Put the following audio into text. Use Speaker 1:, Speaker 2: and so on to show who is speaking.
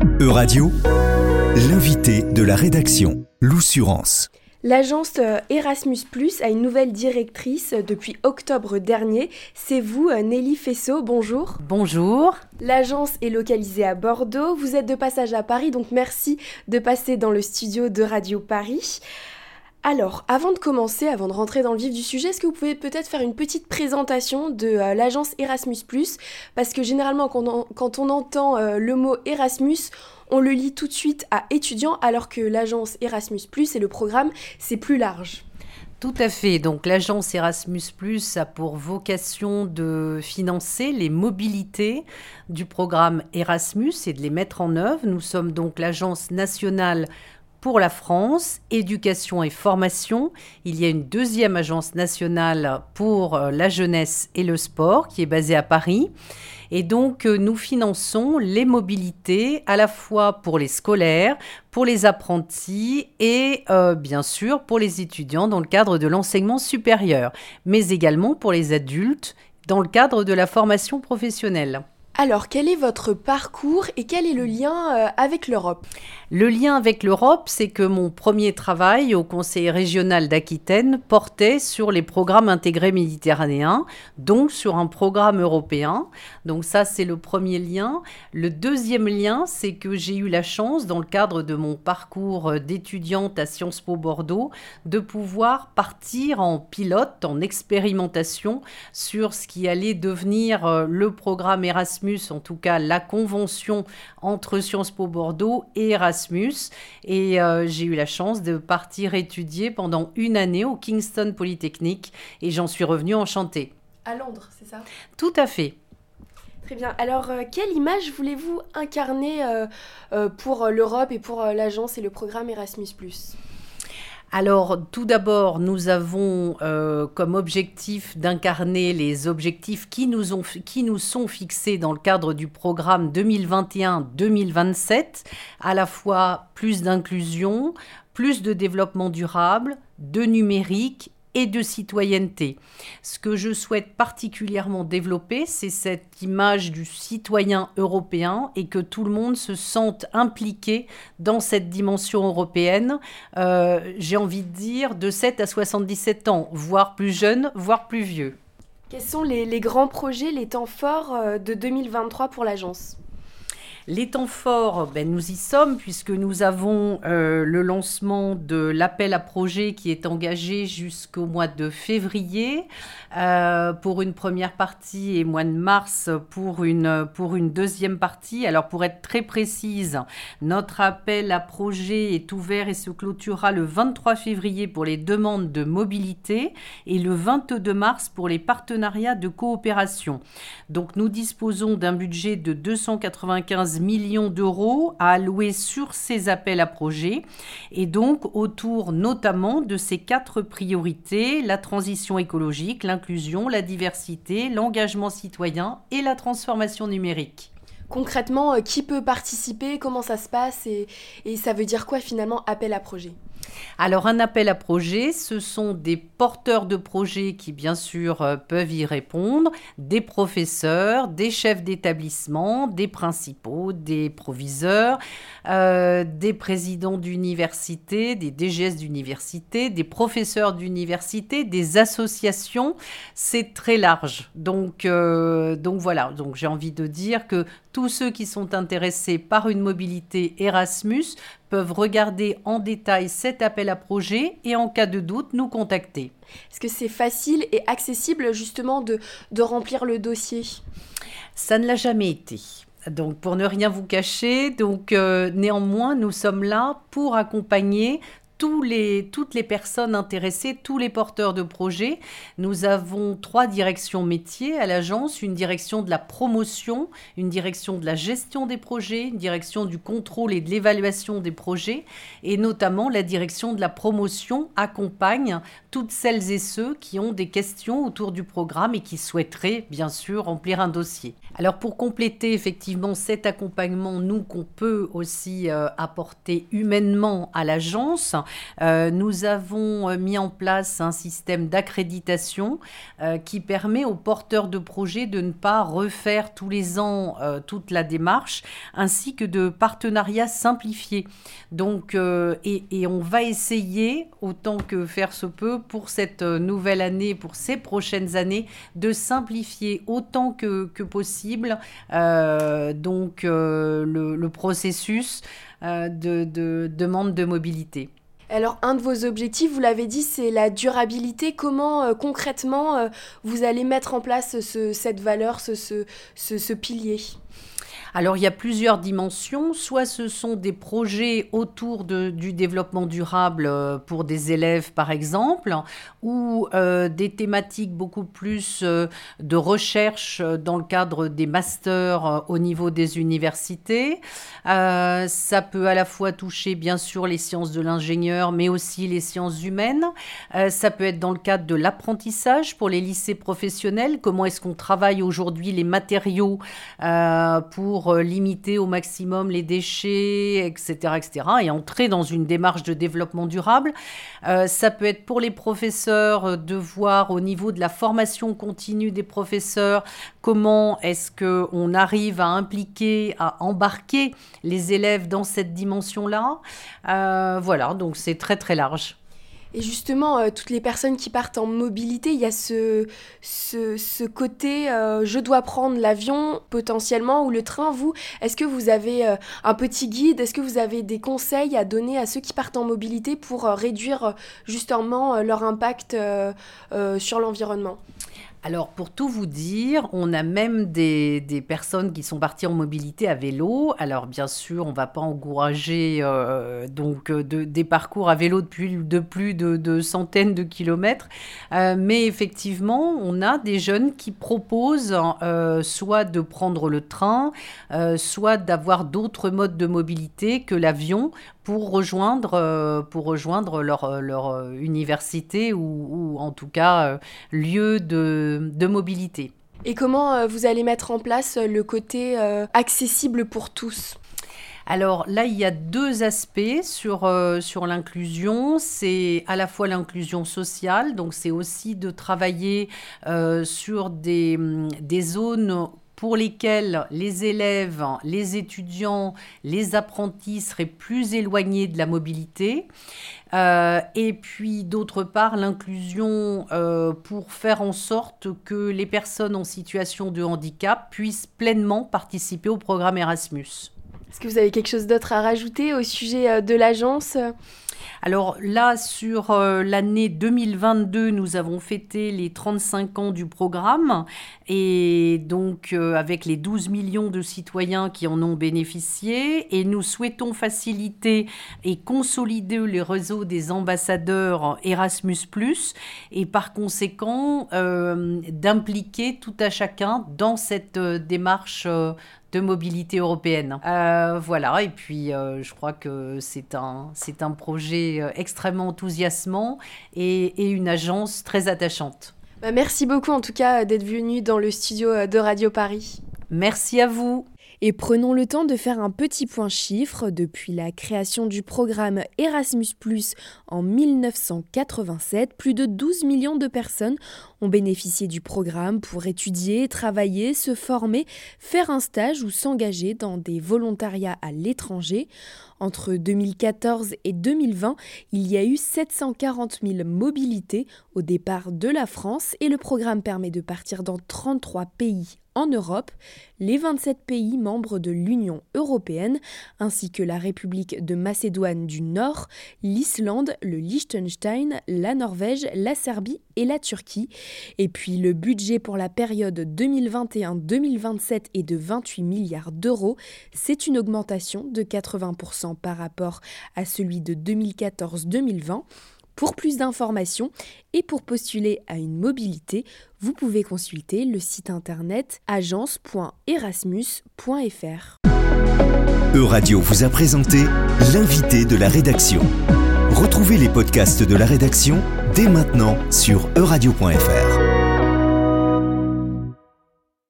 Speaker 1: E-Radio, l'invité de la rédaction, l'Oussurance.
Speaker 2: L'agence euh, Erasmus Plus a une nouvelle directrice depuis octobre dernier. C'est vous, euh, Nelly Fessot. Bonjour.
Speaker 3: Bonjour.
Speaker 2: L'agence est localisée à Bordeaux. Vous êtes de passage à Paris, donc merci de passer dans le studio de Radio Paris. Alors, avant de commencer, avant de rentrer dans le vif du sujet, est-ce que vous pouvez peut-être faire une petite présentation de l'agence Erasmus ⁇ Parce que généralement, quand on, entend le mot Erasmus, on le lit tout de suite à étudiants, alors que l'agence Erasmus ⁇ et le programme, c'est plus large.
Speaker 3: Tout à fait. Donc l'agence Erasmus ⁇ a pour vocation de financer les mobilités du programme Erasmus et de les mettre en œuvre. Nous sommes donc l'agence nationale pour la France, éducation et formation. Il y a une deuxième agence nationale pour euh, la jeunesse et le sport qui est basée à Paris. Et donc, euh, nous finançons les mobilités à la fois pour les scolaires, pour les apprentis et euh, bien sûr pour les étudiants dans le cadre de l'enseignement supérieur, mais également pour les adultes dans le cadre de la formation professionnelle.
Speaker 2: Alors, quel est votre parcours et quel est le lien avec l'Europe?
Speaker 3: Le lien avec l'Europe, c'est que mon premier travail au Conseil régional d'Aquitaine portait sur les programmes intégrés méditerranéens, donc sur un programme européen. Donc ça, c'est le premier lien. Le deuxième lien, c'est que j'ai eu la chance, dans le cadre de mon parcours d'étudiante à Sciences Po Bordeaux, de pouvoir partir en pilote, en expérimentation sur ce qui allait devenir euh, le programme Erasmus, en tout cas la convention entre Sciences Po Bordeaux et Erasmus et euh, j'ai eu la chance de partir étudier pendant une année au Kingston Polytechnique et j'en suis revenue enchantée.
Speaker 2: À Londres, c'est ça?
Speaker 3: Tout à fait.
Speaker 2: Très bien. Alors, euh, quelle image voulez-vous incarner euh, pour l'Europe et pour l'agence et le programme Erasmus ⁇
Speaker 3: alors, tout d'abord, nous avons euh, comme objectif d'incarner les objectifs qui nous, qui nous sont fixés dans le cadre du programme 2021-2027, à la fois plus d'inclusion, plus de développement durable, de numérique et de citoyenneté. Ce que je souhaite particulièrement développer, c'est cette image du citoyen européen et que tout le monde se sente impliqué dans cette dimension européenne. Euh, j'ai envie de dire de 7 à 77 ans, voire plus jeune, voire plus vieux.
Speaker 2: Quels sont les, grands projets, les temps forts euh, de 2023 pour l'agence?
Speaker 3: Les temps forts, ben, nous y sommes puisque nous avons euh, le lancement de l'appel à projet qui est engagé jusqu'au mois de février euh, pour une première partie et mois de mars pour une, pour une deuxième partie. Alors pour être très précise, notre appel à projet est ouvert et se clôturera le 23 février pour les demandes de mobilité et le 22 mars pour les partenariats de coopération. Donc nous disposons d'un budget de 295 millions d'euros à allouer sur ces appels à projets. Et donc autour notamment de ces quatre priorités, la transition écologique, l'inclusion, la diversité, l'engagement citoyen et la transformation numérique.
Speaker 2: Concrètement, euh, qui peut participer, comment ça se passe et, et, ça veut dire quoi finalement appel à projet?
Speaker 3: Alors un appel à projet, ce sont des porteurs de projets qui bien sûr euh, peuvent y répondre, des professeurs, des chefs d'établissement, des principaux, des proviseurs, euh, des présidents d'université, des DGS d'université, des professeurs d'université, des associations. C'est très large. Donc, euh, donc voilà, donc j'ai envie de dire que tous ceux qui sont intéressés par une mobilité Erasmus peuvent regarder en détail cet appel à projet et en cas de doute nous contacter.
Speaker 2: Est-ce que c'est facile et accessible justement de, de remplir le dossier?
Speaker 3: Ça ne l'a jamais été. Donc pour ne rien vous cacher, donc euh, néanmoins nous sommes là pour accompagner toutes les personnes intéressées, tous les porteurs de projets. Nous avons trois directions métiers à l'agence, une direction de la promotion, une direction de la gestion des projets, une direction du contrôle et de l'évaluation des projets, et notamment la direction de la promotion accompagne toutes celles et ceux qui ont des questions autour du programme et qui souhaiteraient bien sûr remplir un dossier. Alors pour compléter effectivement cet accompagnement, nous qu'on peut aussi euh, apporter humainement à l'agence, euh, nous avons euh, mis en place un système d'accréditation qui permet aux porteurs de projets de ne pas refaire tous les ans toute la démarche, ainsi que de partenariats simplifiés. Donc et, on va essayer autant que faire se peut pour cette nouvelle année, pour ces prochaines années, de simplifier autant que, possible euh, donc euh, le, processus euh, de, demande de mobilité.
Speaker 2: Alors un de vos objectifs, vous l'avez dit, c'est la durabilité. Comment concrètement vous allez mettre en place cette valeur, ce pilier?
Speaker 3: Alors il y a plusieurs dimensions. Soit ce sont des projets autour du développement durable euh, pour des élèves par exemple, ou euh, des thématiques beaucoup plus euh, de recherche dans le cadre des masters au niveau des universités. ça peut à la fois toucher bien sûr les sciences de l'ingénieur, mais aussi les sciences humaines. ça peut être dans le cadre de l'apprentissage pour les lycées professionnels. Comment est-ce qu'on travaille aujourd'hui les matériaux pour euh, limiter au maximum les déchets, etc., etc., et entrer dans une démarche de développement durable. Euh, ça peut être pour les professeurs euh, de voir au niveau de la formation continue des professeurs comment est-ce qu'on arrive à impliquer, à embarquer les élèves dans cette dimension-là. voilà, donc c'est très très large.
Speaker 2: Et justement, euh, toutes les personnes qui partent en mobilité, il y a ce, côté euh, je dois prendre l'avion potentiellement ou le train. Vous, est-ce que vous avez euh, un petit guide? Est-ce que vous avez des conseils à donner à ceux qui partent en mobilité pour réduire justement leur impact sur l'environnement?
Speaker 3: Alors, pour tout vous dire, on a même des, personnes qui sont parties en mobilité à vélo. Alors, bien sûr, on ne va pas encourager euh, donc euh, des parcours à vélo de plus de, centaines de kilomètres, euh, mais effectivement, on a des jeunes qui proposent soit de prendre le train, soit d'avoir d'autres modes de mobilité que l'avion pour rejoindre, leur, université ou, en tout cas lieu de, de mobilité.
Speaker 2: Et comment vous allez mettre en place le côté accessible pour tous?
Speaker 3: Alors là, il y a deux aspects sur, sur l'inclusion. C'est à la fois l'inclusion sociale, donc c'est aussi de travailler sur des, des zones pour lesquels les élèves, les étudiants, les apprentis seraient plus éloignés de la mobilité. Euh, et puis d'autre part, l'inclusion euh, pour faire en sorte que les personnes en situation de handicap puissent pleinement participer au programme Erasmus.
Speaker 2: Est-ce que vous avez quelque chose d'autre à rajouter au sujet euh, de l'agence?
Speaker 3: Alors là, sur euh, l'année 2022, nous avons fêté les 35 ans du programme. Et donc euh, avec les 12 millions de citoyens qui en ont bénéficié. Et nous souhaitons faciliter et consolider les réseaux des ambassadeurs Erasmus ⁇ et par conséquent euh, d'impliquer tout à chacun dans cette démarche de mobilité européenne. Voilà, et puis je crois que c'est un, c'est un projet euh, extrêmement enthousiasmant et, et une agence très attachante.
Speaker 2: Bah, merci beaucoup en tout cas d'être venu dans le studio de Radio Paris.
Speaker 3: Merci à vous.
Speaker 2: Et prenons le temps de faire un petit point chiffre. Depuis la création du programme Erasmus ⁇ en 1987, plus de 12 millions de personnes ont bénéficié du programme pour étudier, travailler, se former, faire un stage ou s'engager dans des volontariats à l'étranger. Entre 2014 et 2020, il y a eu 740 000 mobilités au départ de la France et le programme permet de partir dans 33 pays en Europe, les 27 pays membres de l'Union européenne, ainsi que la République de Macédoine du Nord, l'Islande, le Liechtenstein, la Norvège, la Serbie et la Turquie. Et puis le budget pour la période 2021-2027 est de 28 milliards d'euros. C'est une augmentation de 80% par rapport à celui de 2014-2020. Pour plus d'informations et pour postuler à une mobilité, vous pouvez consulter le site internet agence.erasmus.fr.
Speaker 1: Euradio vous a présenté l'invité de la rédaction. Retrouvez les podcasts de la rédaction dès maintenant sur euradio.fr.